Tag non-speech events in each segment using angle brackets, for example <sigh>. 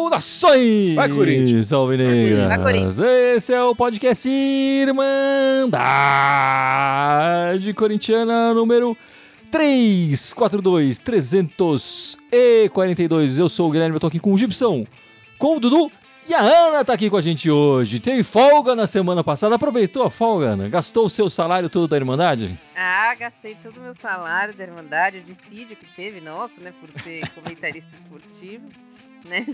Saudações! Vai, Corinthians! Salve, Vai, negras! Corinthians! Esse é o podcast Irmandade Corintiana número 342 342. Eu sou o Guilherme, eu tô aqui com o Gibson, com o Dudu e a Ana tá aqui com a gente hoje. Teve folga na semana passada, aproveitou a folga, Ana? Gastou o seu salário todo da Irmandade? Ah, gastei todo o meu salário da Irmandade, o dissídio que teve, nosso, né? Por ser <laughs> comentarista esportivo, né?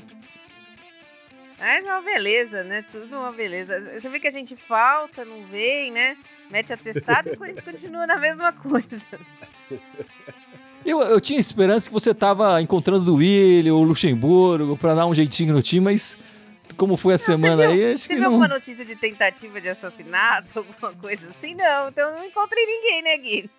Mas é uma beleza, né? Tudo uma beleza. Você vê que a gente falta, não vem, né? Mete atestado e o Corinthians continua na mesma coisa. <laughs> Eu, eu tinha esperança que você tava encontrando o Willian, o Luxemburgo, pra dar um jeitinho no time, mas como foi a semana você viu, aí, acho Você viu não... alguma notícia de tentativa de assassinato, <laughs> alguma coisa assim? Não, então eu não encontrei ninguém, né, Gui?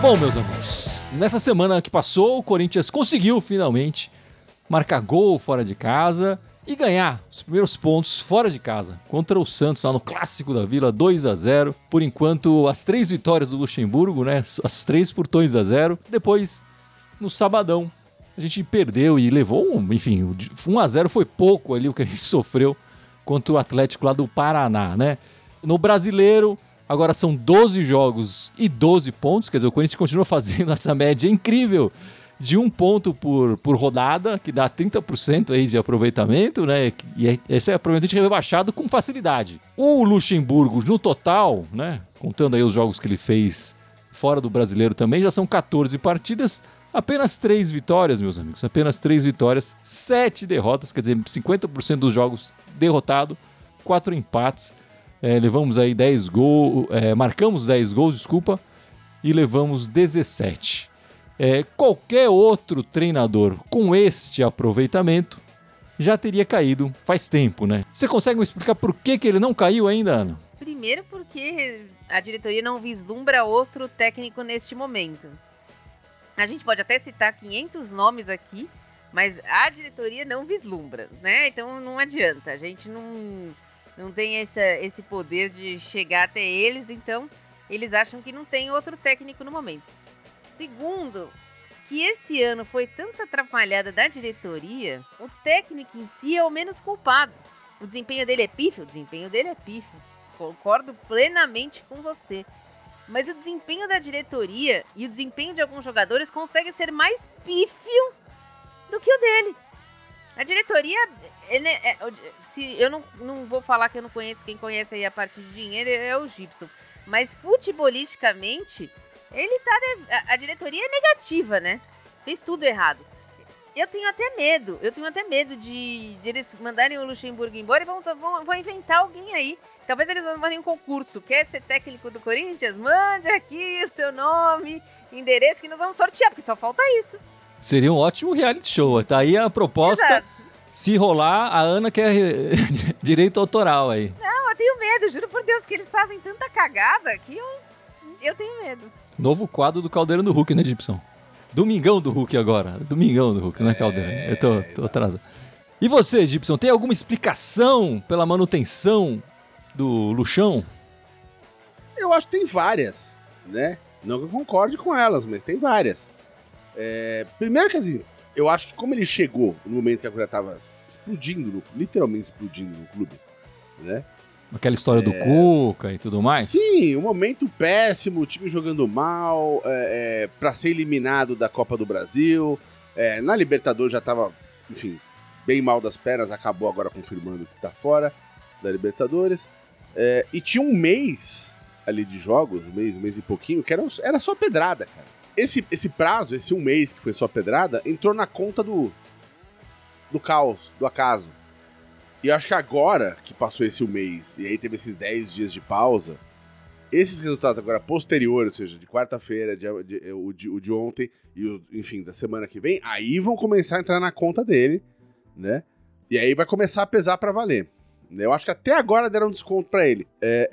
Bom, meus amigos, nessa semana que passou, o Corinthians conseguiu finalmente marcar gol fora de casa e ganhar os primeiros pontos fora de casa contra o Santos lá no clássico da Vila 2 a 0. Por enquanto, as três vitórias do Luxemburgo, né? As três por 2 a 0. Depois, no sabadão, a gente perdeu e levou um, enfim, o de- 1 a 0 foi pouco ali o que a gente <laughs> sofreu contra o Atlético lá do Paraná, né? No Brasileiro, agora são 12 jogos e 12 pontos, quer dizer, o Corinthians continua fazendo <laughs> essa média incrível de um ponto por, por rodada, que dá 30% aí de aproveitamento, né? E é- esse é aproveitamento rebaixado com facilidade. O Luxemburgo, no total, né? Contando aí os jogos que ele fez fora do brasileiro também, já são 14 partidas, apenas 3 vitórias, meus amigos. Apenas 3 vitórias, 7 derrotas, quer dizer, 50% dos jogos derrotado, 4 empates. É, levamos aí 10 gols, é, marcamos 10 gols, desculpa, e levamos 17. É, qualquer outro treinador com este aproveitamento já teria caído faz tempo, né? Você consegue me explicar por que, que ele não caiu ainda, Ana? Primeiro porque a diretoria não vislumbra outro técnico neste momento. A gente pode até citar 500 nomes aqui, mas a diretoria não vislumbra, né? Então não adianta, a gente não, não tem essa, esse poder de chegar até eles, então eles acham que não tem outro técnico no momento. Segundo, que esse ano foi tanta atrapalhada da diretoria, o técnico em si é o menos culpado. O desempenho dele é pífio? O desempenho dele é pífio. Concordo plenamente com você. Mas o desempenho da diretoria e o desempenho de alguns jogadores consegue ser mais pífio do que o dele. A diretoria, ele é- é- se eu não, não vou falar que eu não conheço, quem conhece aí a parte de dinheiro é o Gibson. Mas futebolisticamente, ele tá. de- a- diretoria é negativa, né? Fez tudo errado. Eu tenho até medo, eu tenho até medo de, de eles mandarem o Luxemburgo embora e vão, vão, vão inventar alguém aí. Talvez eles mandem um concurso. Quer ser técnico do Corinthians? Mande aqui o seu nome, endereço que nós vamos sortear, porque só falta isso. Seria um ótimo reality show. Tá aí a proposta. Exato. Se rolar, a Ana quer <laughs> direito autoral aí. Não, eu tenho medo, juro por Deus, que eles fazem tanta cagada que eu, eu tenho medo. Novo quadro do Caldeirão do Hulk, né, Gibson? Domingão do Hulk agora. Domingão do Hulk, não é Caldeirão. Eu tô, tô atrasado. E você, Gibson, tem alguma explicação pela manutenção do Luxão? Eu acho que tem várias, né? Não que eu concorde com elas, mas tem várias. É, primeiro que assim, eu acho que como ele chegou no momento que a coisa tava explodindo, literalmente explodindo no clube, né? Aquela história do Cuca e tudo mais? Sim, um momento péssimo, o time jogando mal, é, é, para ser eliminado da Copa do Brasil. é, na Libertadores já tava, enfim, bem mal das pernas, acabou agora confirmando que tá fora da Libertadores. É, e tinha um mês ali de jogos, um mês, um mês e pouquinho, que era, era só pedrada, cara. Esse, esse prazo, esse um mês que foi só pedrada, entrou na conta do, do caos, do acaso. E eu acho que agora que passou esse um mês, e aí teve esses 10 dias de pausa, esses resultados agora posteriores, ou seja, de quarta-feira, o, de, o de ontem e o, enfim, da semana que vem, aí vão começar a entrar na conta dele, né? E aí vai começar a pesar pra valer. né? Eu acho que até agora deram desconto pra ele. É,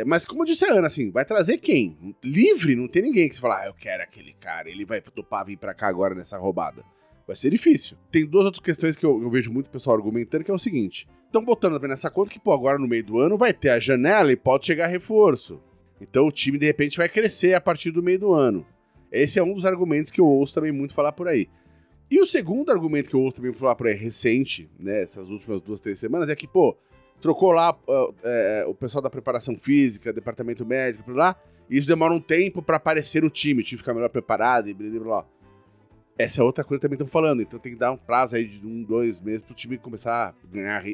é, mas como disse a Ana, assim, vai trazer quem? Livre, não tem ninguém que você fala, ah, eu quero aquele cara, ele vai topar vir pra cá agora nessa roubada. Vai ser difícil. Tem duas outras questões que eu, eu vejo muito pessoal argumentando, que é o seguinte. Estão botando nessa conta que, pô, agora no meio do ano vai ter a janela e pode chegar reforço. Então o time, de repente, vai crescer a partir do meio do ano. Esse é um dos argumentos que eu ouço também muito falar por aí. E o segundo argumento que eu ouço também falar por aí, recente, né, essas últimas duas, três semanas, é que, pô, trocou lá uh, o pessoal da preparação física, departamento médico, por lá, e isso demora um tempo para aparecer no time, o time ficar melhor preparado e blá blá blá. Essa é outra coisa que também estão falando, então tem que dar um prazo aí de um, dois meses pro time começar a ganhar.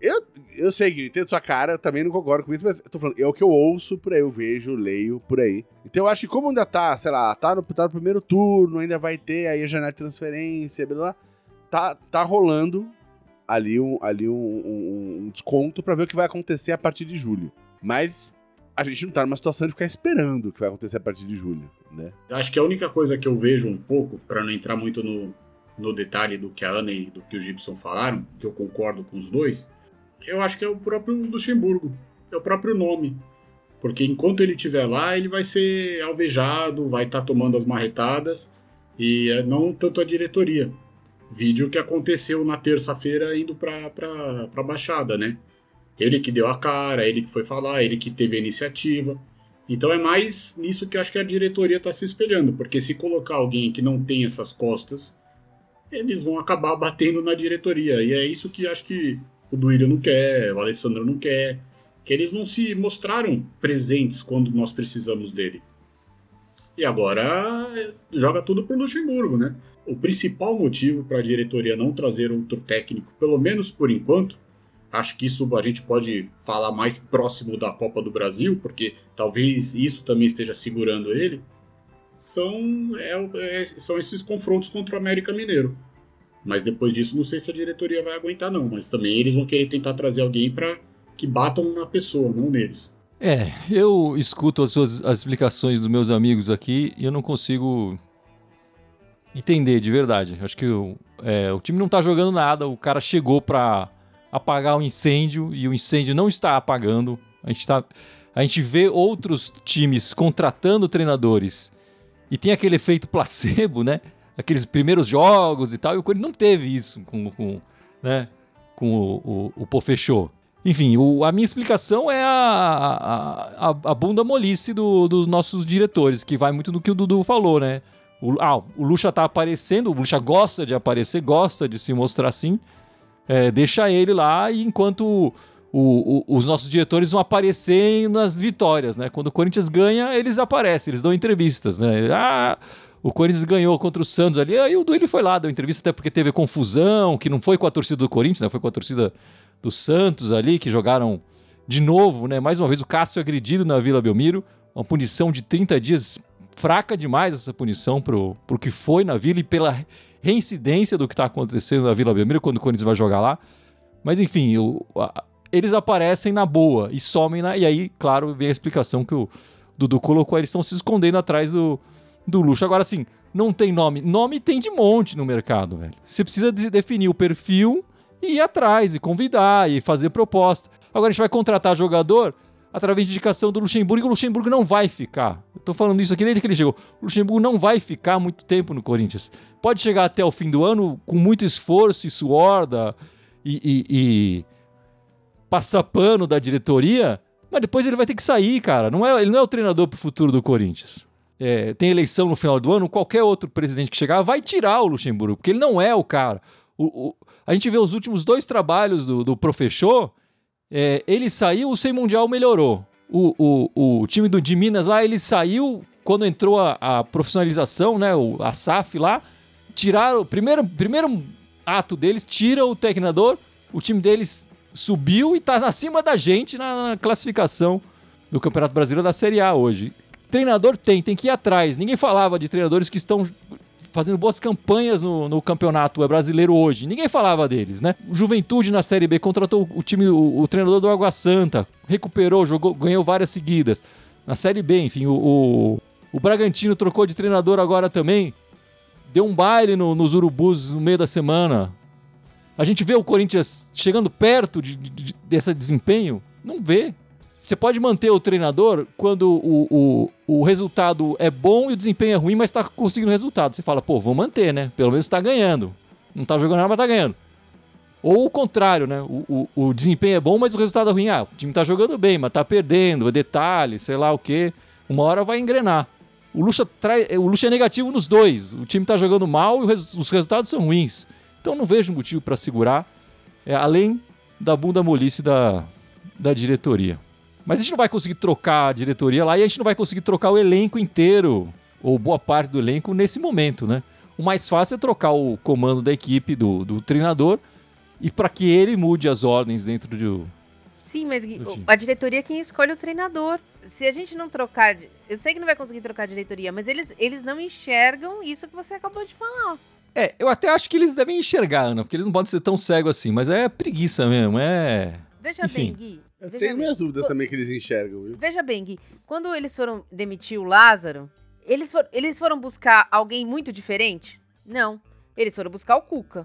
Eu, eu sei que entendo sua cara, eu também não concordo com isso, mas eu tô falando, é o que eu ouço por aí, eu vejo, leio por aí. Então eu acho que como ainda tá, sei lá, tá no, tá no primeiro turno, ainda vai ter aí a janela de transferência, blá, blá, tá, tá rolando ali um, ali um, um, um desconto para ver o que vai acontecer a partir de julho. Mas a gente não tá numa situação de ficar esperando o que vai acontecer a partir de julho, né? Acho que a única coisa que eu vejo um pouco, para não entrar muito no, no detalhe do que a Ana e do que o Gibson falaram, que eu concordo com os dois, eu acho que é o próprio Luxemburgo, é o próprio nome. Porque enquanto ele estiver lá, ele vai ser alvejado, vai estar tá tomando as marretadas, e é não tanto a diretoria. Vídeo que aconteceu na terça-feira indo para a Baixada, né? Ele que deu a cara, ele que foi falar, ele que teve a iniciativa. Então é mais nisso que eu acho que a diretoria está se espelhando, porque se colocar alguém que não tem essas costas, eles vão acabar <laughs> batendo na diretoria. E é isso que acho que o Duírio não quer, o Alessandro não quer, que eles não se mostraram presentes quando nós precisamos dele. E agora joga tudo pro Luxemburgo, né? O principal motivo para a diretoria não trazer outro técnico, pelo menos por enquanto, Acho que isso a gente pode falar mais próximo da Copa do Brasil, porque talvez isso também esteja segurando ele. São, é, é, são esses confrontos contra o América Mineiro. Mas depois disso, não sei se a diretoria vai aguentar, não. Mas também eles vão querer tentar trazer alguém para que batam na pessoa, não neles. É, eu escuto as suas as explicações dos meus amigos aqui e eu não consigo entender de verdade. Acho que o, é, o time não tá jogando nada, o cara chegou para apagar o incêndio e o incêndio não está apagando. A gente, tá, a gente vê outros times contratando treinadores e tem aquele efeito placebo, né? Aqueles primeiros jogos e tal, e o Corinthians não teve isso com, com, né? com o, o, o. Enfim, o, a minha explicação é a, a, a, a bunda molice do, dos nossos diretores, que vai muito do que o Dudu falou, né? O, ah, o Lucha tá aparecendo, o Lucha gosta de aparecer, gosta de se mostrar assim, é, deixa ele lá e enquanto o, o, os nossos diretores vão aparecer nas vitórias, né? Quando o Corinthians ganha, eles aparecem, eles dão entrevistas, né? Ah, o Corinthians ganhou contra o Santos ali, aí o Duílio foi lá, deu entrevista até porque teve confusão, que não foi com a torcida do Corinthians, né? Foi com a torcida do Santos ali, que jogaram de novo, né? Mais uma vez o Cássio agredido na Vila Belmiro, uma punição de 30 dias, fraca demais essa punição pro, pro que foi na Vila e pela reincidência do que está acontecendo na Vila Belmiro quando o Corinthians vai jogar lá. Mas enfim, a, eles aparecem na boa e somem na. E aí, claro, vem a explicação que o Dudu colocou. Eles estão se escondendo atrás do, do luxo. Agora, assim, não tem nome. Nome tem de monte no mercado, velho. Você precisa de definir o perfil e ir atrás, e convidar, e fazer proposta. Agora a gente vai contratar jogador através de indicação do Luxemburgo, e o Luxemburgo não vai ficar. Tô falando isso aqui desde que ele chegou. O Luxemburgo não vai ficar muito tempo no Corinthians. Pode chegar até o fim do ano com muito esforço e suor da, e, e, e passar pano da diretoria, mas depois ele vai ter que sair, cara. Não é, ele não é o treinador pro futuro do Corinthians. É, tem eleição no final do ano, qualquer outro presidente que chegar vai tirar o Luxemburgo, porque ele não é o cara. O, o, a gente vê os últimos dois trabalhos do, do é, ele saiu, o Sem Mundial melhorou. O, o, o time do, de Minas lá, ele saiu quando entrou a, a profissionalização, né? O, a SAF lá. Tiraram. Primeiro, primeiro ato deles, tira o treinador. O time deles subiu e tá acima da gente na, na classificação do Campeonato Brasileiro da Série A hoje. Treinador tem, tem que ir atrás. Ninguém falava de treinadores que estão fazendo boas campanhas no, no campeonato brasileiro hoje. Ninguém falava deles, né? Juventude na Série B contratou o time, o, o treinador do Água Santa, recuperou, jogou, ganhou várias seguidas. Na Série B, enfim, o, o, o Bragantino trocou de treinador agora também. Deu um baile no, nos Urubus no meio da semana. A gente vê o Corinthians chegando perto de, de, desse desempenho? Não vê. Você pode manter o treinador quando o, o, o resultado é bom e o desempenho é ruim, mas está conseguindo resultado. Você fala, pô, vou manter, né? Pelo menos está ganhando. Não está jogando nada, mas está ganhando. Ou o contrário, né? O, o, o, desempenho é bom, mas o resultado é ruim. Ah, o time está jogando bem, mas está perdendo, é detalhe, sei lá o quê. Uma hora vai engrenar. O Lucha, trai, o Lucha é negativo nos dois. O time está jogando mal e os resultados são ruins. Então não vejo motivo para segurar, é, além da bunda molice da, da diretoria. Mas a gente não vai conseguir trocar a diretoria lá e a gente não vai conseguir trocar o elenco inteiro, ou boa parte do elenco, nesse momento, né? O mais fácil é trocar o comando da equipe, do, do treinador, e para que ele mude as ordens dentro de. Sim, mas a diretoria é quem escolhe o treinador. Se a gente não trocar. Eu sei que não vai conseguir trocar a diretoria, mas eles, eles não enxergam isso que você acabou de falar. É, eu até acho que eles devem enxergar, Ana, porque eles não podem ser tão cegos assim, mas é preguiça mesmo, é. Veja Enfim. bem, Gui. Eu tenho minhas dúvidas também que eles enxergam. Viu? Veja bem, Gui. Quando eles foram demitir o Lázaro, eles, for, eles foram buscar alguém muito diferente? Não. Eles foram buscar o Cuca.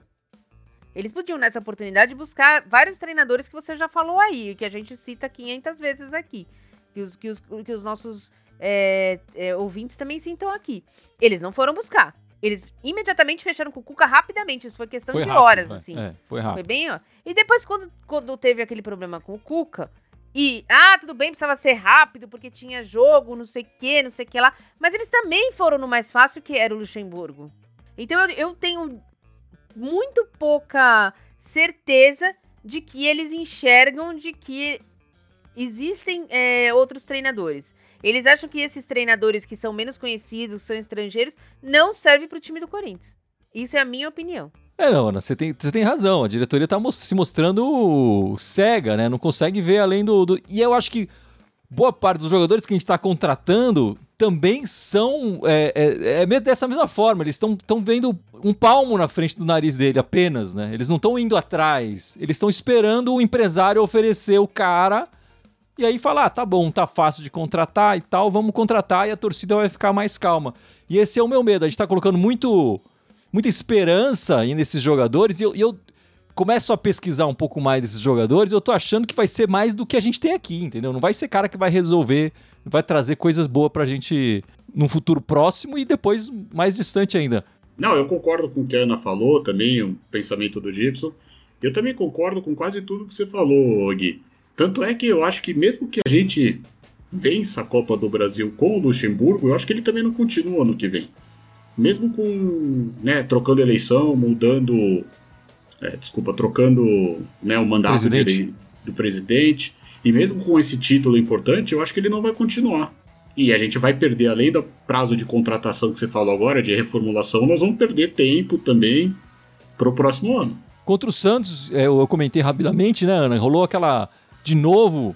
Eles podiam, nessa oportunidade, buscar vários treinadores que você já falou aí, que a gente cita 500 vezes aqui. Que os, que os, que os nossos é, é, ouvintes também citam aqui. Eles não foram buscar. Eles imediatamente fecharam com o Cuca rapidamente. Isso foi questão foi de rápido, horas, assim. É, foi rápido. Foi bem, ó. E depois, quando, quando teve aquele problema com o Cuca, e, ah, tudo bem, precisava ser rápido, porque tinha jogo, não sei o que, não sei o que lá. Mas eles também foram no mais fácil, que era o Luxemburgo. Então eu, eu tenho muito pouca certeza de que eles enxergam de que existem é, outros treinadores. Eles acham que esses treinadores que são menos conhecidos, são estrangeiros, não servem para o time do Corinthians. Isso é a minha opinião. É, não, Ana, você tem, você tem razão. A diretoria está se mostrando cega, né? Não consegue ver além do, do. E eu acho que boa parte dos jogadores que a gente está contratando também são é, é, é, dessa mesma forma. Eles estão vendo um palmo na frente do nariz dele apenas, né? Eles não estão indo atrás. Eles estão esperando o empresário oferecer o cara e aí falar, ah, tá bom, tá fácil de contratar e tal, vamos contratar e a torcida vai ficar mais calma. E esse é o meu medo, a gente tá colocando muito, muita esperança nesses jogadores e eu, e eu começo a pesquisar um pouco mais desses jogadores eu tô achando que vai ser mais do que a gente tem aqui, entendeu? Não vai ser cara que vai resolver, vai trazer coisas boas pra gente num futuro próximo e depois mais distante ainda. Não, eu concordo com o que a Ana falou também, o pensamento do Gibson. Eu também concordo com quase tudo que você falou, Gui. Tanto é que eu acho que mesmo que a gente vença a Copa do Brasil com o Luxemburgo, eu acho que ele também não continua ano que vem. Mesmo com, né, trocando eleição, mudando, é, desculpa, trocando né, o mandato presidente. do presidente, e mesmo com esse título importante, eu acho que ele não vai continuar. E a gente vai perder, além do prazo de contratação que você falou agora, de reformulação, nós vamos perder tempo também para o próximo ano. Contra o Santos, é, eu comentei rapidamente, né, Ana? Rolou aquela de novo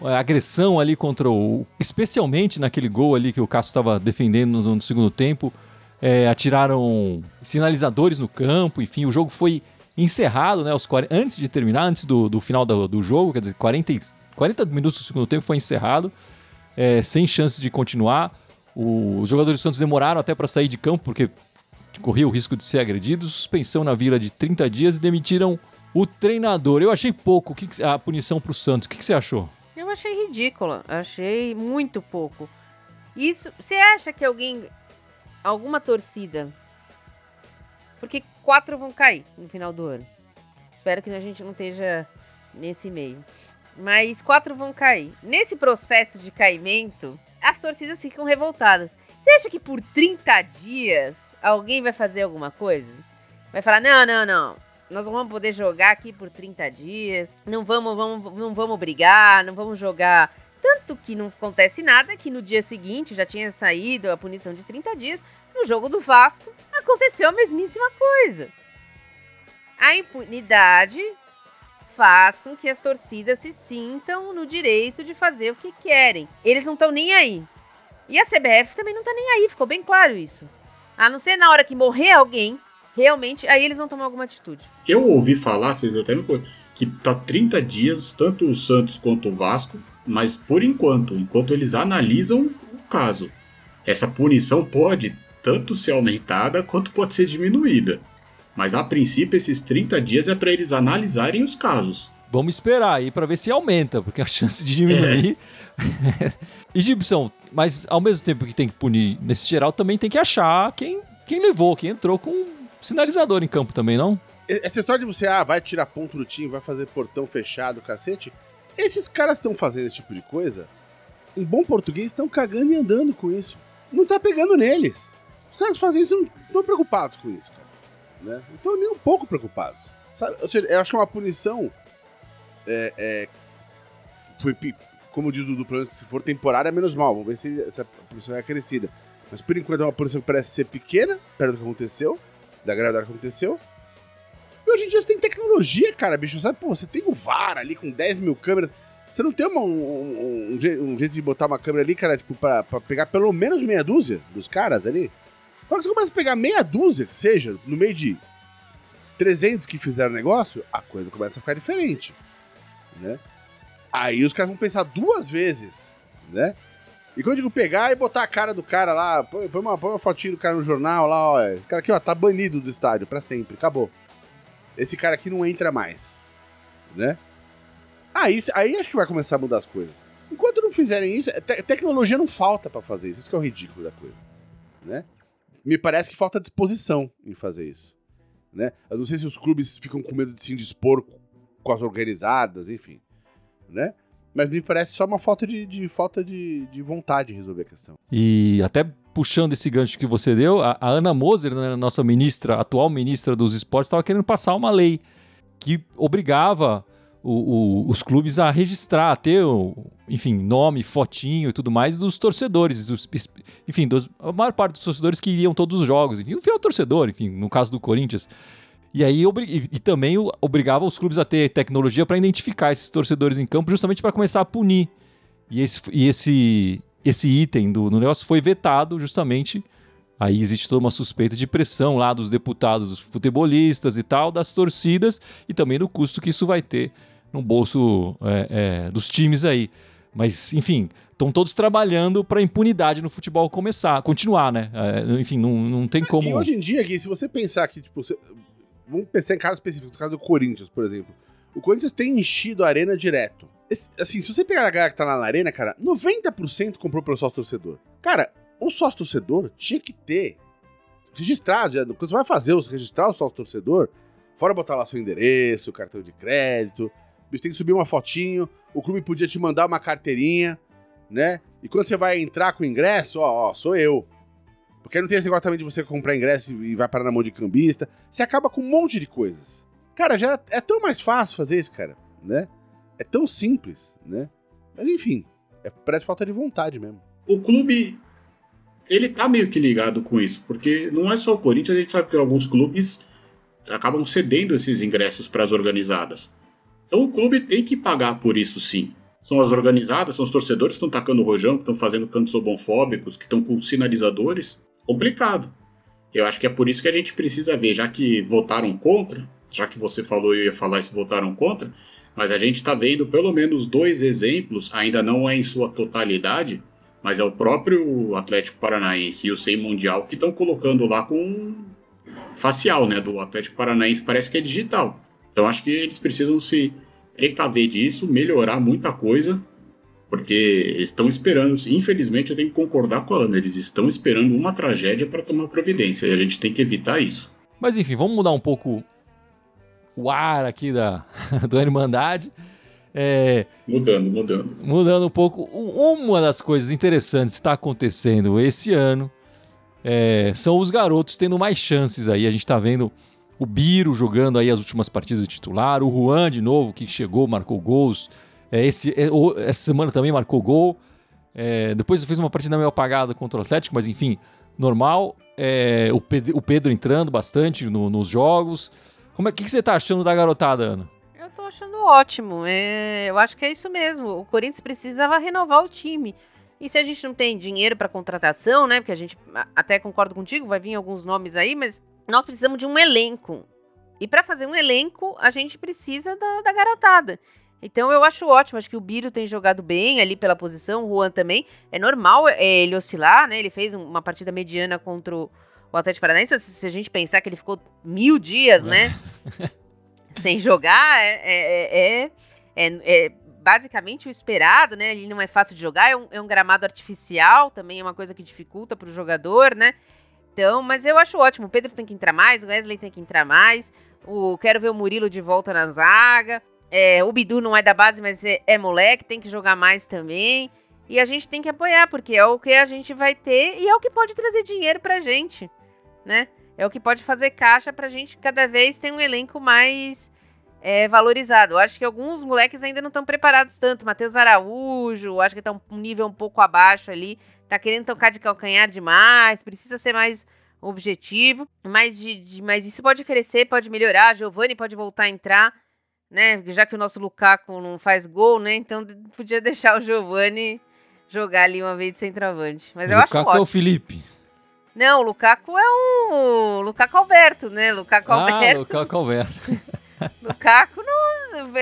a agressão ali contra o. Especialmente naquele gol ali que o Cássio estava defendendo no, no, segundo tempo. É, atiraram sinalizadores no campo, enfim, o jogo foi encerrado, né? Os 40, antes de terminar, antes do, do final do, do, jogo, quer dizer, 40, 40 minutos do segundo tempo foi encerrado, é, sem chance de continuar. O, os jogadores do Santos demoraram até para sair de campo, porque corria o risco de ser agredidos. Suspensão na vila de 30 dias e demitiram o treinador, eu achei pouco a punição pro Santos. O que, que você achou? Eu achei ridícula. Achei muito pouco. Isso. Você acha que alguém. Alguma torcida. Porque quatro vão cair no final do ano. Espero que a gente não esteja nesse meio. Mas quatro vão cair. Nesse processo de caimento, as torcidas ficam revoltadas. Você acha que por 30 dias alguém vai fazer alguma coisa? Vai falar: não, não, não nós não vamos poder jogar aqui por 30 dias, não vamos, vamos, não vamos brigar, não vamos jogar. Tanto que não acontece nada, que no dia seguinte já tinha saído a punição de 30 dias, no jogo do Vasco aconteceu a mesmíssima coisa. A impunidade faz com que as torcidas se sintam no direito de fazer o que querem. Eles não estão nem aí. E a CBF também não está nem aí, ficou bem claro isso. A não ser na hora que morrer alguém, realmente, aí eles vão tomar alguma atitude. Eu ouvi falar, vocês até me que tá 30 dias, tanto o Santos quanto o Vasco, mas por enquanto, enquanto eles analisam o caso, essa punição pode tanto ser aumentada quanto pode ser diminuída. Mas a princípio, esses 30 dias é para eles analisarem os casos. Vamos esperar aí para ver se aumenta, porque a chance de diminuir. É. <laughs> e Gibson, mas ao mesmo tempo que tem que punir nesse geral, também tem que achar quem, quem levou, quem entrou com sinalizador em campo também, não? Essa história de você, ah, vai tirar ponto do time, vai fazer portão fechado, cacete. Esses caras estão fazendo esse tipo de coisa, em bom português, estão cagando e andando com isso. Não tá pegando neles. Os caras fazem isso não estão preocupados com isso, cara. Né? Não estão nem um pouco preocupados. Sabe? Ou seja, eu acho que é uma punição. É, é, foi, como diz o Dudu, se for temporária, menos mal. Vamos ver se essa punição é crescida. Mas por enquanto é uma punição que parece ser pequena, perto do que aconteceu, da gravidade aconteceu. E hoje em dia você tem tecnologia, cara, bicho. Sabe, pô, você tem o VAR ali com 10 mil câmeras. Você não tem uma, um, um, um, jeito de botar uma câmera ali, cara, tipo, pra, pra pegar pelo menos meia dúzia dos caras ali? Quando você começa a pegar meia dúzia, que seja, no meio de 300 que fizeram negócio, a coisa começa a ficar diferente, né? Aí os caras vão pensar duas vezes, né? E quando eu digo pegar e botar a cara do cara lá, põe, põe, uma, põe uma fotinha do cara no jornal lá, ó, esse cara aqui, ó, tá banido do estádio para sempre, acabou. Esse cara aqui não entra mais, né? Aí, aí acho que vai começar a mudar as coisas. Enquanto não fizerem isso, te tecnologia não falta para fazer isso. Isso que é o ridículo da coisa, né? Me parece que falta disposição em fazer isso, né? Eu não sei se os clubes ficam com medo de se indispor com as organizadas, enfim, né? Mas me parece só uma falta de, de falta de, de, vontade de resolver a questão. E até puxando esse gancho que você deu, a, a Ana Moser, né, nossa ministra, atual ministra dos esportes, estava querendo passar uma lei que obrigava o, o, os clubes a registrar, a ter, enfim, nome, fotinho e tudo mais dos torcedores. Dos, enfim, dos, a maior parte dos torcedores que iriam todos os jogos. Enfim, o fiel torcedor, enfim, no caso do Corinthians. E aí e, e também obrigava os clubes a ter tecnologia para identificar esses torcedores em campo, justamente para começar a punir. E esse, e esse, esse item do, no negócio foi vetado justamente Aí existe toda uma suspeita de pressão lá dos deputados, dos futebolistas e tal, das torcidas e também do custo que isso vai ter no bolso é, é, dos times aí. Mas, enfim, estão todos trabalhando para a impunidade no futebol começar, continuar, né? É, enfim, não, não tem como. E hoje em dia, aqui, se você pensar que, tipo. Vamos pensar em casos específicos, no caso do Corinthians, por exemplo. O Corinthians tem enchido a arena direto. Assim, se você pegar a galera que tá lá na arena, cara, 90% comprou pelo sócio torcedor. Cara, o sócio torcedor tinha que ter registrado. Quando você vai fazer, registrar o sócio torcedor, fora botar lá seu endereço, cartão de crédito, você tem que subir uma fotinho, o clube podia te mandar uma carteirinha, né? E quando você vai entrar com o ingresso, ó, ó, sou eu. Porque não tem esse negócio também de você comprar ingresso e vai parar na mão de cambista. Você acaba com um monte de coisas. Cara, já é tão mais fácil fazer isso, cara, né? É tão simples, né? Mas enfim, é, parece falta de vontade mesmo. O clube ele tá meio que ligado com isso, porque não é só o Corinthians, a gente sabe que alguns clubes acabam cedendo esses ingressos para as organizadas. Então o clube tem que pagar por isso sim. São as organizadas, são os torcedores que estão tacando rojão, que estão fazendo cantos homofóbicos, que estão com sinalizadores. Complicado. Eu acho que é por isso que a gente precisa ver, já que votaram contra, já que você falou eu ia falar se votaram contra, mas a gente está vendo pelo menos dois exemplos, ainda não é em sua totalidade, mas é o próprio Atlético Paranaense e o SEI Mundial que estão colocando lá com facial, né? Do Atlético Paranaense parece que é digital. Então acho que eles precisam se precaver disso, melhorar muita coisa, porque estão esperando. Infelizmente eu tenho que concordar com a Ana, eles estão esperando uma tragédia para tomar providência e a gente tem que evitar isso. Mas enfim, vamos mudar um pouco o ar aqui da <laughs> do Irmandade. É, mudando, mudando. Mudando um pouco. Uma das coisas interessantes que está acontecendo esse ano é, são os garotos tendo mais chances aí. A gente está vendo o Biro jogando aí as últimas partidas de titular, o Juan de novo, que chegou, marcou gols. É, esse, é, essa semana também marcou gol. É, depois fez uma partida meio apagada contra o Atlético, mas enfim, normal. É, o, Pedro, o, Pedro, entrando bastante no, nos jogos. Como é que, que você está achando da garotada, Ana? Eu tô achando ótimo. É, eu acho que é isso mesmo. O Corinthians precisava renovar o time. E se a gente não tem dinheiro para contratação, né? Porque a gente até concordo contigo, vai vir alguns nomes aí, mas nós precisamos de um elenco. E para fazer um elenco, a gente precisa da, da, garotada. Então eu acho ótimo, acho que o Biro tem jogado bem ali pela posição, o Juan também. É normal é, ele oscilar, né? Ele fez uma partida mediana contra o Atlético Paranaense, se a gente pensar que ele ficou mil dias, né? <laughs> sem jogar é, é, é, é, é basicamente o esperado, né? Ele não é fácil de jogar, é um, é um gramado artificial, também é uma coisa que dificulta para o jogador, né? Então, mas eu acho ótimo. O Pedro tem que entrar mais, o Wesley tem que entrar mais. O, quero ver o Murilo de volta na zaga. É, o Bidu não é da base, mas é, é, moleque, tem que jogar mais também. E a gente tem que apoiar, porque é o que a gente vai ter e é o que pode trazer dinheiro pra gente, né? É o que pode fazer caixa pra gente cada vez ter um elenco mais é, valorizado. Eu acho que alguns moleques ainda não estão preparados tanto. Matheus Araújo, acho que tá um nível um pouco abaixo ali. Tá querendo tocar de calcanhar demais, precisa ser mais objetivo. Mas, de, de, mas isso pode crescer, pode melhorar. Giovani pode voltar a entrar, né? Já que o nosso Lukaku não faz gol, né? Então podia deixar o Giovani jogar ali uma vez de centroavante. Mas eu Lukaku acho ótimo. é o Felipe. Não, o Lukaku é o Lukaku Alberto, né? Lukaku ah, Alberto. Lukaku Alberto. <laughs> Lukaku não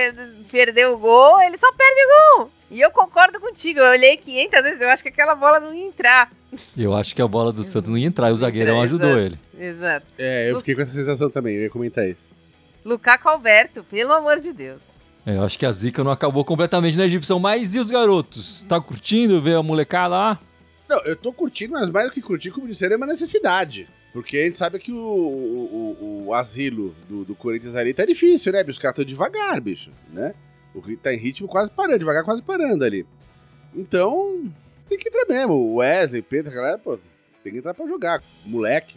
perdeu o gol, ele só perde o gol. E eu concordo contigo, eu olhei 500 vezes, eu acho que aquela bola não ia entrar. Eu acho que a bola do Santos não ia entrar e o zagueirão ajudou exato, ele. Exato. É, eu fiquei com essa sensação também, eu ia comentar isso. Lukaku Alberto, pelo amor de Deus. É, eu acho que a zica não acabou completamente na Egipção. Mas e os garotos? Tá curtindo ver a molecada lá? Não, eu tô curtindo, mas mais do que curtir, como disseram, é uma necessidade. Porque a gente sabe que o, o, o asilo do, do, Corinthians ali tá difícil, né? Os caras estão devagar, bicho, né? O tá em ritmo quase parando, devagar quase parando ali. Então, tem que entrar mesmo. O Wesley, Pedro, a galera, pô, tem que entrar pra jogar. Moleque,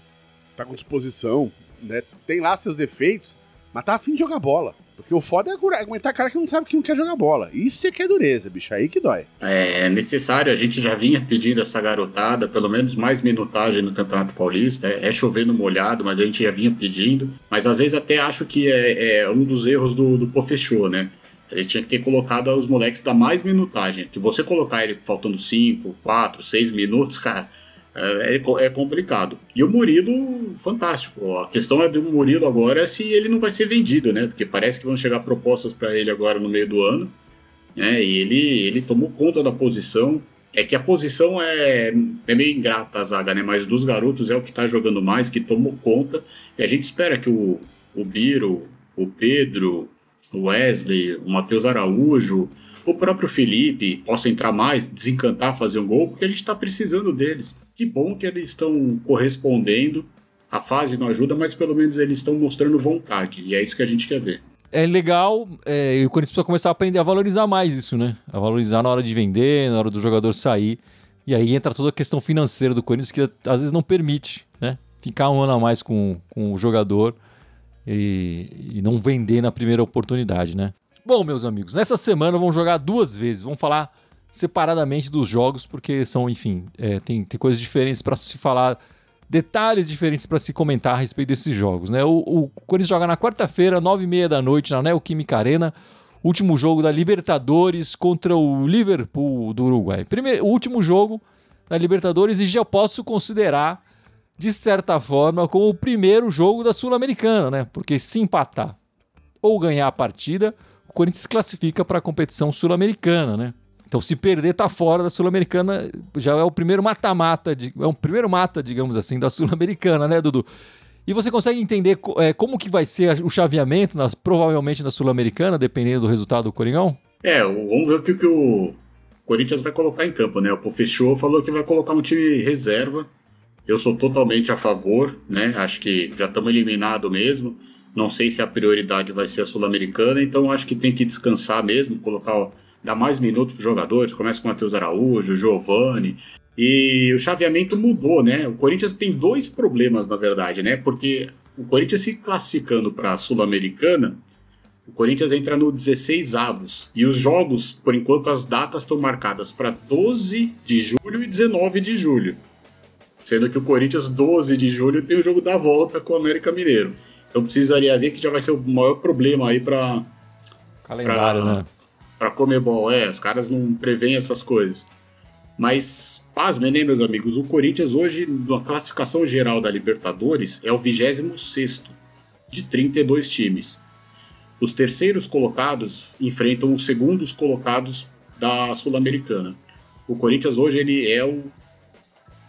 tá com disposição, né? Tem lá seus defeitos, mas tá afim de jogar bola. Porque o foda é aguentar cara que não sabe que não quer jogar bola. Isso é que é dureza, bicho. Aí que dói. É necessário, a gente já vinha pedindo essa garotada, pelo menos mais minutagem no Campeonato Paulista. É, é chovendo molhado, mas a gente já vinha pedindo. Mas às vezes até acho que é, é um dos erros do, do Pofechô, né? Ele tinha que ter colocado os moleques da mais minutagem. Que você colocar ele faltando 5, 4, 6 minutos, cara, é, é, é, complicado. E o Murilo, fantástico. A questão é do Murilo agora é se ele não vai ser vendido, né? Porque parece que vão chegar propostas para ele agora no meio do ano. Né? E ele, ele tomou conta da posição. É que a posição é, é meio ingrata a zaga, né? Mas dos garotos é o que está jogando mais, que tomou conta. E a gente espera que o, o Biro, o Pedro, o Wesley, o Matheus Araújo, o próprio Felipe possa entrar mais, desencantar, fazer um gol, porque a gente está precisando deles. Que bom que eles estão correspondendo. A fase não ajuda, mas pelo menos eles estão mostrando vontade. E é isso que a gente quer ver. É legal, é, e o Corinthians precisa começar a aprender a valorizar mais isso, né? A valorizar na hora de vender, na hora do jogador sair. E aí entra toda a questão financeira do Corinthians, que às vezes não permite, né? Ficar um ano a mais com, com o jogador e, e não vender na primeira oportunidade, né? Bom, meus amigos, nessa semana vamos jogar duas vezes. Vamos falar separadamente dos jogos, porque são, enfim, é, tem, tem coisas diferentes para se falar, detalhes diferentes para se comentar a respeito desses jogos. Né? O, o Corinthians joga na quarta-feira, nove e meia da noite, na Neoquímica Arena. Último jogo da Libertadores contra o Liverpool do Uruguai. Primeiro, o último jogo da Libertadores e já posso considerar, de certa forma, como o primeiro jogo da Sul-Americana, né? Porque se empatar ou ganhar a partida, o Corinthians classifica para a competição sul-americana, né? Então, se perder, tá fora da Sul-Americana, já é o primeiro mata-mata, é o primeiro mata, digamos assim, da Sul-Americana, né, Dudu? E você consegue entender é, como que vai ser o chaveamento, nas, provavelmente na Sul-Americana, dependendo do resultado do Coringão? É, vamos ver o que, o Corinthians vai colocar em campo, né? O Fechou falou que vai colocar um time reserva. Eu sou totalmente a favor, né? Acho que já estamos eliminados mesmo. Não sei se a prioridade vai ser a Sul-Americana, então acho que tem que descansar mesmo, colocar, dar mais minutos para os jogadores. Começa com o Matheus Araújo, Giovani. E o chaveamento mudou, né? O Corinthians tem dois problemas, na verdade, né? Porque o Corinthians se classificando para a Sul-Americana, o Corinthians entra no 16 avos. E os jogos, por enquanto, as datas estão marcadas para 12 de julho e 19 de julho. Sendo que o Corinthians, 12 de julho, tem o jogo da volta com o América Mineiro. Então precisaria ver que já vai ser o maior problema aí para calendário, pra, né? Para Comebol, é, os caras não preveem essas coisas. Mas, pasmem, né, meus amigos? O Corinthians hoje, na classificação geral da Libertadores, é o 26 de 32 times. Os terceiros colocados enfrentam os segundos colocados da Sul-Americana. O Corinthians hoje ele é o,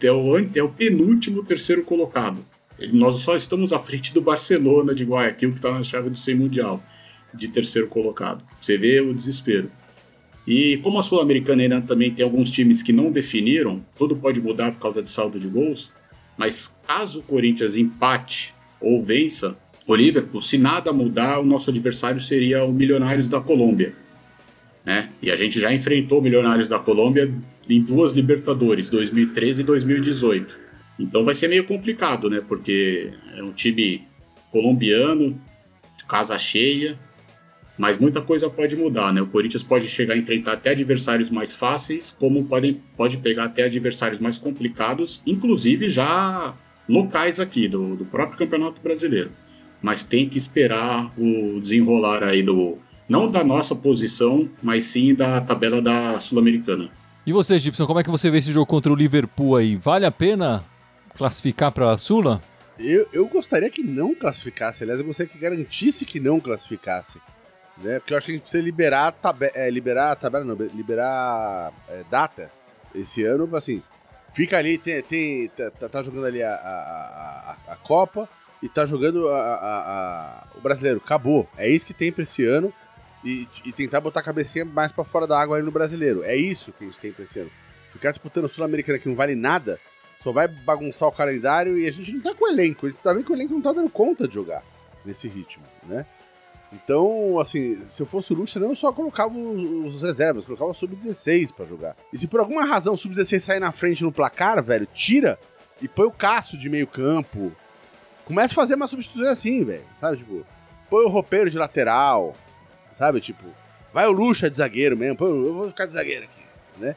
é o, é o penúltimo terceiro colocado. Nós só estamos à frente do Barcelona de Guayaquil, que está na chave do 100 Mundial, de terceiro colocado. Você vê o desespero. E como a Sul-Americana ainda também tem alguns times que não definiram, tudo pode mudar por causa de saldo de gols, mas caso o Corinthians empate ou vença o Liverpool, se nada mudar, o nosso adversário seria o Milionários da Colômbia. Né? E a gente já enfrentou o Milionários da Colômbia em duas Libertadores, 2013 e 2018. Então vai ser meio complicado, né? Porque é um time colombiano, casa cheia, mas muita coisa pode mudar, né? O Corinthians pode chegar a enfrentar até adversários mais fáceis, como pode, pode pegar até adversários mais complicados, inclusive já locais aqui, do, do próprio Campeonato Brasileiro. Mas tem que esperar o desenrolar aí do. Não da nossa posição, mas sim da tabela da Sul-Americana. E você, Gibson, como é que você vê esse jogo contra o Liverpool aí? Vale a pena classificar para a Sula? Eu, eu gostaria que não classificasse. Aliás, eu gostaria que garantisse que não classificasse. Né? Porque eu acho que a gente precisa liberar tabela, é, liberar tabela, não, liberar é, data esse ano, assim, fica ali, tem, tem tá, tá, jogando ali a, a, a, a, Copa e tá jogando a, o Brasileiro, acabou. É isso que tem pra esse ano e, e tentar botar a cabecinha mais para fora da água aí no Brasileiro. É isso que a gente tem pra esse ano. Ficar disputando o Sul-Americana que não vale nada, só vai bagunçar o calendário e a gente não tá com o elenco. A gente tá vendo que o elenco não tá dando conta de jogar nesse ritmo, né? Então, assim, se eu fosse o Lucha, eu só colocava os, reservas, colocava o sub-16 para jogar. E se por alguma razão o sub-16 sair na frente no placar, velho, tira e põe o Cássio de meio campo. Começa a fazer uma substituição assim, velho, sabe? Tipo, põe o roupeiro de lateral, sabe? Tipo, vai o Lucha de zagueiro mesmo, põe, eu vou ficar de zagueiro aqui, né?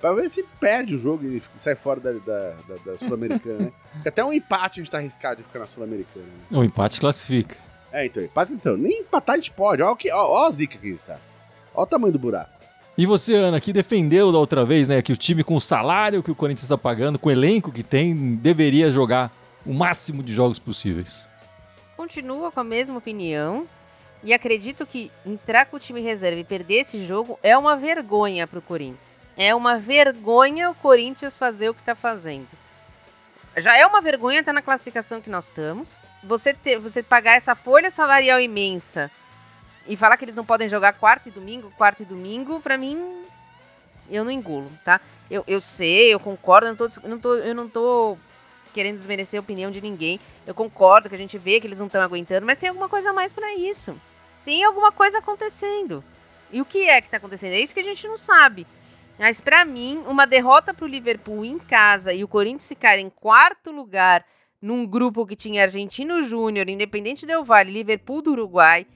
Pra ver se perde o jogo e sai fora da, da, da, da Sul-Americana, né? <laughs> Porque até um empate a gente tá arriscado de ficar na Sul-Americana. Né? O empate classifica. É, então, empate então. Nem empatar a gente pode. Olha, o que, ó, ó a zica que está. Olha o tamanho do buraco. E você, Ana, que defendeu da outra vez, né, que o time com o salário que o Corinthians está pagando, com o elenco que tem, deveria jogar o máximo de jogos possíveis. Continua com a mesma opinião. E acredito que entrar com o time reserva e perder esse jogo é uma vergonha para o Corinthians. É uma vergonha o Corinthians fazer o que está fazendo. Já é uma vergonha estar na classificação que nós estamos. Você, ter, você pagar essa folha salarial imensa e falar que eles não podem jogar quarta e domingo, quarta e domingo, para mim, eu não engulo, tá? Eu, eu sei, eu concordo, eu não, tô, não tô, eu não tô querendo desmerecer a opinião de ninguém. Eu concordo que a gente vê que eles não estão aguentando, mas tem alguma coisa a mais para isso. Tem alguma coisa acontecendo. E o que é que tá acontecendo? É isso que a gente não sabe. Mas para mim, uma derrota para o Liverpool em casa e o Corinthians ficar em quarto lugar num grupo que tinha Argentino Júnior, Independente Del Valle, Liverpool do Uruguai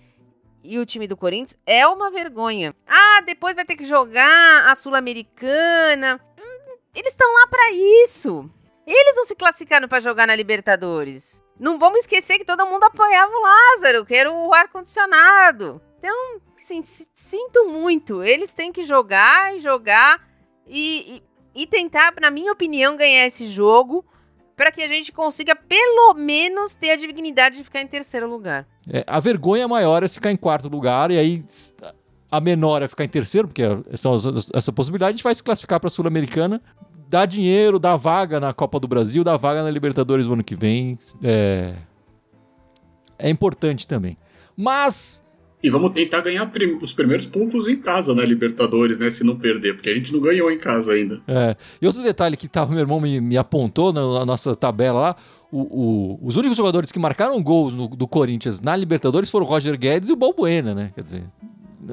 e o time do Corinthians é uma vergonha. Ah, depois vai ter que jogar a Sul-Americana. Hum, eles estão lá para isso. Eles vão se classificando para jogar na Libertadores. Não vamos esquecer que todo mundo apoiava o Lázaro, que era o ar-condicionado. Então, assim, sinto muito. Eles têm que jogar e jogar e, e, e tentar, na minha opinião, ganhar esse jogo para que a gente consiga pelo menos ter a dignidade de ficar em terceiro lugar. É, a vergonha maior é ficar em quarto lugar e aí a menor é ficar em terceiro, porque essa, possibilidade a gente vai se classificar para a Sul-Americana, dá dinheiro, dá vaga na Copa do Brasil, dá vaga na Libertadores no ano que vem. É, é importante também. Mas e vamos tentar ganhar prim os primeiros pontos em casa na né, Libertadores, né? Se não perder, porque a gente não ganhou em casa ainda. É. E outro detalhe que tava, meu irmão me, me apontou na, na, nossa tabela lá: o, o, os únicos jogadores que marcaram gols no, do Corinthians na Libertadores foram o Roger Guedes e o Balbuena, né? Quer dizer.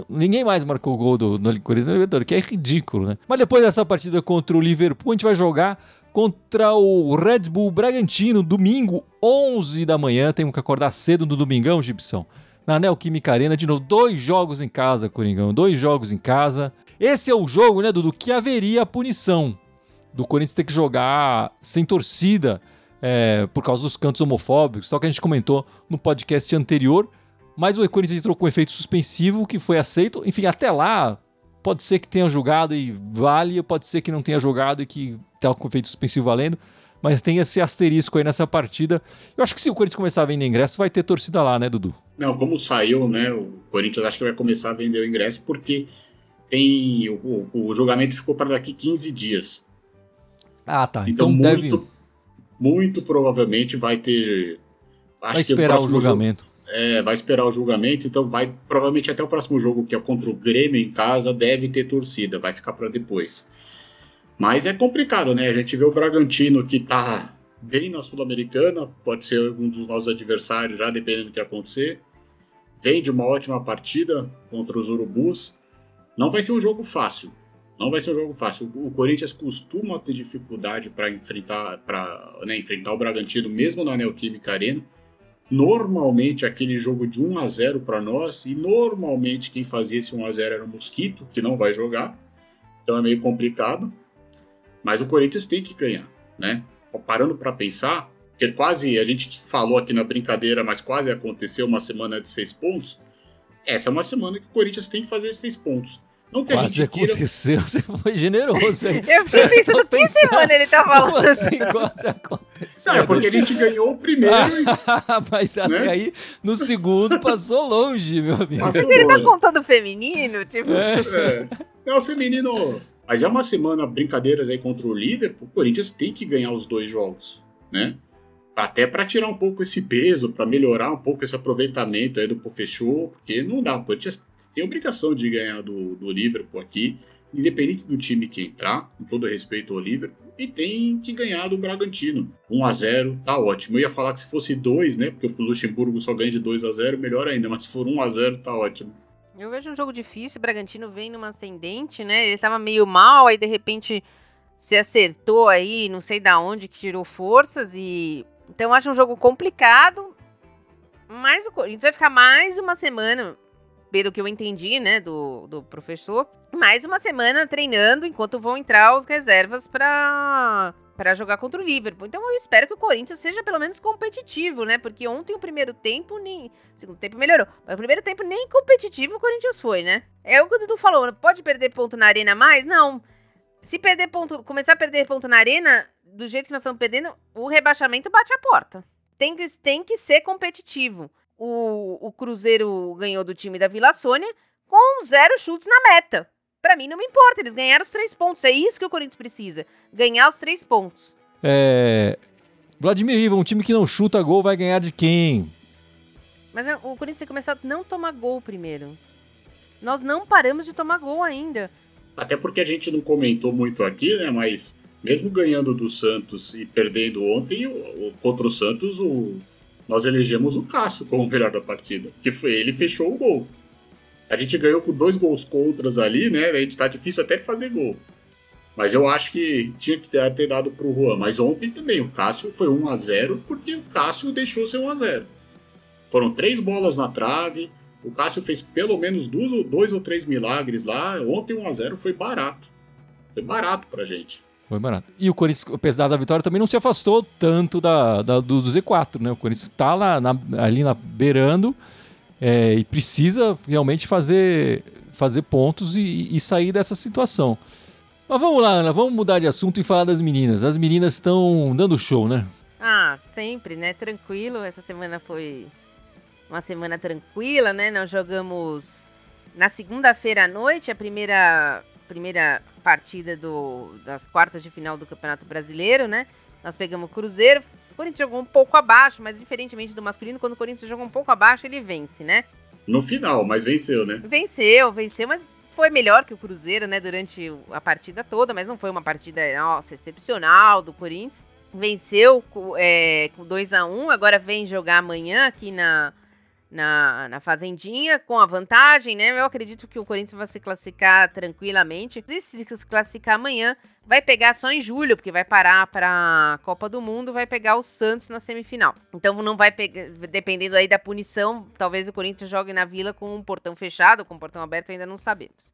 Ninguém mais marcou gol do, no Corinthians na Libertadores, que é ridículo, né? Mas depois dessa partida contra o Liverpool, a gente vai jogar contra o Red Bull Bragantino, domingo, 11 da manhã. Temos que acordar cedo no domingão, Gibson na Neoquímica Arena. De novo, dois jogos em casa, Coringão. Dois jogos em casa. Esse é o jogo, né, Dudu, que haveria a punição do Corinthians ter que jogar sem torcida é, por causa dos cantos homofóbicos, só que a gente comentou no podcast anterior. Mas o Corinthians entrou com efeito suspensivo que foi aceito. Enfim, até lá, pode ser que tenha jogado e vale, pode ser que não tenha jogado e que tenha com efeito suspensivo valendo mas tem esse asterisco aí nessa partida. Eu acho que se o Corinthians começar a vender ingresso, vai ter torcida lá, né, Dudu? Não, como saiu, né, o Corinthians acho que vai começar a vender o ingresso porque tem o, o, o julgamento ficou para daqui 15 dias. Ah, tá. Então, então muito, muito provavelmente vai ter. Acho vai esperar o julgamento. É, vai esperar o julgamento, então vai provavelmente até o próximo jogo, que é contra o Grêmio em casa, deve ter torcida, vai ficar para depois. Mas é complicado, né? A gente vê o Bragantino que tá bem na Sul-Americana, pode ser um dos nossos adversários já, dependendo do que acontecer. Vem de uma ótima partida contra os Urubus. Não vai ser um jogo fácil. Não vai ser um jogo fácil. O Corinthians costuma ter dificuldade para enfrentar, né, enfrentar o Bragantino, mesmo na Neoquímica Arena. Normalmente aquele jogo de 1 a 0 para nós, e normalmente quem fazia esse 1 a 0 era o Mosquito, que não vai jogar. Então é meio complicado. Mas o Corinthians tem que ganhar, né? Parando para pensar, que quase a gente falou aqui na brincadeira, mas quase aconteceu uma semana de seis pontos. Essa é uma semana que o Corinthians tem que fazer seis pontos. Não que quase a gente queira... aconteceu, <laughs> você foi generoso aí. Eu fiquei pensando, que semana ele tá falando? Assim, quase aconteceu? Não, é porque a gente ganhou o primeiro e... <laughs> Mas né? até aí, no segundo, passou longe, meu amigo. Passou Mas ele tá contando feminino, tipo... É. é. é o feminino... Mas é uma semana, brincadeiras aí contra o Liverpool, o Corinthians tem que ganhar os dois jogos, né? Até para tirar um pouco esse peso, para melhorar um pouco esse aproveitamento aí do fechou, porque não dá. O Corinthians tem obrigação de ganhar do, do Liverpool aqui, independente do time que entrar, com todo respeito ao Liverpool, e tem que ganhar do Bragantino. 1 a 0 tá ótimo. Eu ia falar que se fosse 2, né? Porque o Luxemburgo só ganha de 2 a 0 melhor ainda, mas se for 1 a 0 tá ótimo. Eu vejo um jogo difícil, o Bragantino vem numa ascendente, né? Ele tava meio mal, aí de repente se acertou aí, não sei da onde que tirou forças e então acho um jogo complicado. Mas o Corinthians vai ficar mais uma semana pelo que eu entendi, né, do, do professor, mais uma semana treinando enquanto vão entrar os reservas para para jogar contra o Liverpool. Então eu espero que o Corinthians seja pelo menos competitivo, né? Porque ontem o primeiro tempo nem, segundo tempo melhorou, mas o primeiro tempo nem competitivo o Corinthians foi, né? É o que o Dudu falou, pode perder ponto na arena mais? Não. Se perder ponto, começar a perder ponto na arena, do jeito que nós estamos perdendo, o rebaixamento bate a porta. Tem que, tem que ser competitivo o, o Cruzeiro ganhou do time da Vila Sônia com zero chutes na meta. Para mim não me importa, eles ganharam os três pontos. É isso que o Corinthians precisa: ganhar os três pontos. É. Vladimir Iva, um time que não chuta gol vai ganhar de quem? Mas é, o Corinthians tem que começar a não tomar gol primeiro. Nós não paramos de tomar gol ainda. Até porque a gente não comentou muito aqui, né? Mas mesmo ganhando do Santos e perdendo ontem, o, o, contra o Santos, o, nós elegemos o Cássio como o melhor da partida, que foi ele fechou o gol. A gente ganhou com dois gols contras ali, né? A gente tá difícil até de fazer gol. Mas eu acho que tinha que ter dado pro Juan. Mas ontem também, o Cássio foi 1 a 0 porque o Cássio deixou ser 1 a 0 Foram três bolas na trave. O Cássio fez pelo menos dois, dois ou três milagres lá. Ontem 1 a 0 foi barato. Foi barato pra gente. Foi barato. E o Corinthians, apesar da vitória, também não se afastou tanto da, da do, do, Z4, né? O Corinthians está lá na, ali na, beirando é, e precisa realmente fazer, fazer pontos e, e, sair dessa situação. Mas vamos lá, Ana, vamos mudar de assunto e falar das meninas. As meninas estão dando show, né? Ah, sempre, né? Tranquilo. Essa semana foi uma semana tranquila, né? Nós jogamos na segunda-feira à noite a primeira primeira partida do, das quartas de final do Campeonato Brasileiro, né? Nós pegamos o Cruzeiro. O Corinthians jogou um pouco abaixo, mas diferentemente do masculino, quando o Corinthians joga um pouco abaixo, ele vence, né? No final, mas venceu, né? Venceu, venceu, mas foi melhor que o Cruzeiro, né? Durante a partida toda, mas não foi uma partida, nossa, excepcional do Corinthians. Venceu é, com 2 a 1 um, agora vem jogar amanhã aqui na, na, na Fazendinha, com a vantagem, né? Eu acredito que o Corinthians vai se classificar tranquilamente. E se classificar amanhã, vai pegar só em julho, porque vai parar para Copa do Mundo, vai pegar o Santos na semifinal. Então não vai pegar, dependendo aí da punição, talvez o Corinthians jogue na Vila com um portão fechado, com um portão aberto, ainda não sabemos.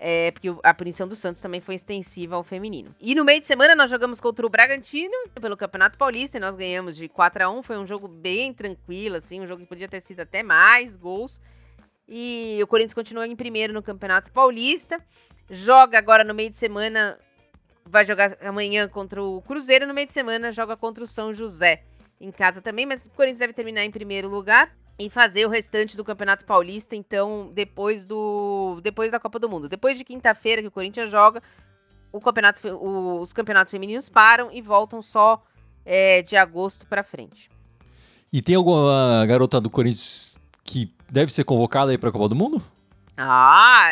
É, porque a punição do Santos também foi extensiva ao feminino. E no meio de semana nós jogamos contra o Bragantino pelo Campeonato Paulista e nós ganhamos de 4 a 1 Foi um jogo bem tranquilo, assim, um jogo que podia ter sido até mais gols. E o Corinthians continua em primeiro no Campeonato Paulista. Joga agora no meio de semana, vai jogar amanhã contra o Cruzeiro. No meio de semana joga contra o São José em casa também, mas o Corinthians deve terminar em primeiro lugar e fazer o restante do Campeonato Paulista, então, depois do depois da Copa do Mundo. Depois de quinta-feira que o Corinthians joga, o campeonato, o, os campeonatos femininos param e voltam só é, de agosto para frente. E tem alguma garota do Corinthians que deve ser convocada aí para a Copa do Mundo? Ah,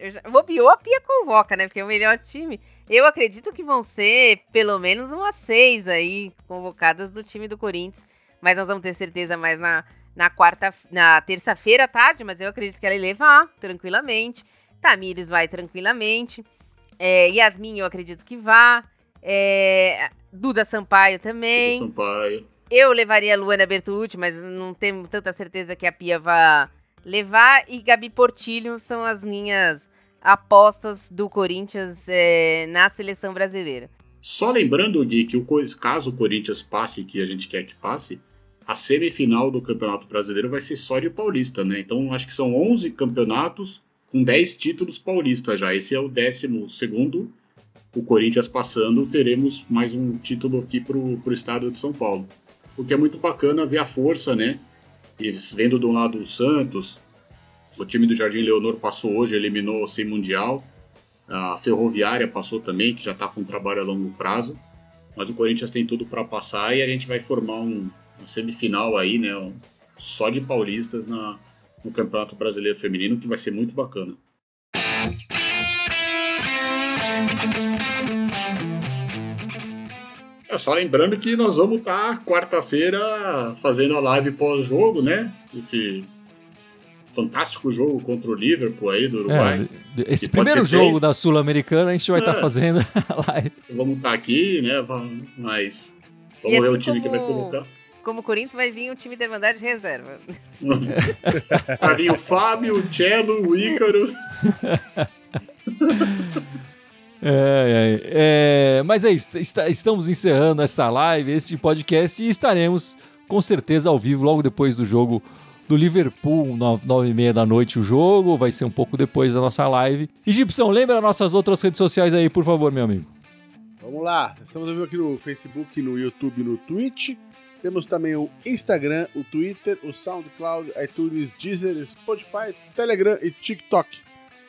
eu já, bobeou, a Pia convoca, né? Porque é o melhor time. Eu acredito que vão ser pelo menos umas seis aí convocadas do time do Corinthians. Mas nós vamos ter certeza mais na, na quarta, na terça-feira à tarde, mas eu acredito que ela vai levar tranquilamente. Tamires vai tranquilamente. É, Yasmin, eu acredito que vá. É, Duda Sampaio também. Duda Sampaio. Eu levaria a Luana Bertucci, mas não tenho tanta certeza que a Pia vá levar. E Gabi Portilho são as minhas apostas do Corinthians é, na seleção brasileira. Só lembrando, Gui, que o, caso o Corinthians passe, que a gente quer que passe, a semifinal do Campeonato Brasileiro vai ser só de paulista, né? Então acho que são 11 campeonatos com 10 títulos paulistas já. Esse é o 12 segundo. O Corinthians passando, teremos mais um título aqui para o estado de São Paulo. O que é muito bacana ver a força, né? E vendo um lado o Santos, o time do Jardim Leonor passou hoje, eliminou sem Mundial. A Ferroviária passou também, que já está com um trabalho a longo prazo. Mas o Corinthians tem tudo para passar e a gente vai formar um, uma semifinal aí, né? Só de paulistas na, no Campeonato Brasileiro Feminino, que vai ser muito bacana. É só lembrando que nós vamos estar tá quarta-feira fazendo a live pós-jogo, né? Esse fantástico jogo contra o Liverpool aí do Uruguai. É, esse primeiro jogo da Sul-Americana a gente vai estar tá é. tá fazendo <laughs> a live. Vamos estar tá aqui, né? Mas vamos ver assim o time como... que vai colocar. Como o Corinthians vai vir um time da Irmandade de reserva. <laughs> vai vir o Fábio, o Cello, o Ícaro. <laughs> É, é, é, mas é isso, está, estamos encerrando esta live, este podcast e estaremos com certeza ao vivo logo depois do jogo do Liverpool, nove, nove e meia da noite o jogo, vai ser um pouco depois da nossa live. E Gibson, lembra nossas outras redes sociais aí, por favor, meu amigo. Vamos lá, estamos ao vivo aqui no Facebook, no YouTube no Twitch. Temos também o Instagram, o Twitter, o SoundCloud, iTunes, Deezer, Spotify, Telegram e TikTok.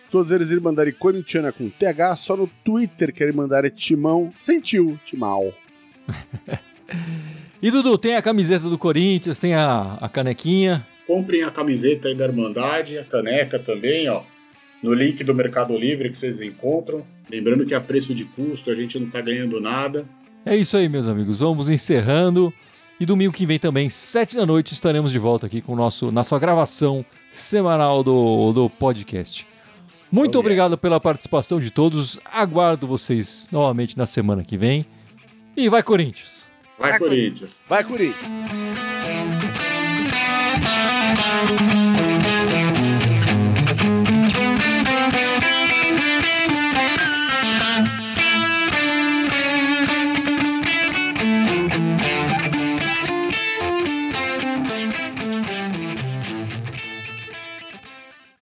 Todos eles Irmandade Corintiana com TH, só no Twitter que é Irmandade Timão, sentiu, Timal. <laughs> e Dudu, tem a camiseta do Corinthians, tem a, a canequinha. Comprem a camiseta aí da Irmandade, a caneca também, ó. No link do Mercado Livre que vocês encontram. Lembrando que a preço de custo a gente não tá ganhando nada. É isso aí, meus amigos. Vamos encerrando. E domingo que vem também, sete da noite, estaremos de volta aqui com o nosso, na sua gravação semanal do, do podcast. Muito oh, obrigado yeah. pela participação de todos. Aguardo vocês novamente na semana que vem. E vai, Corinthians! Vai, vai Corinthians! Vai, Corinthians! Vai, Corinthians.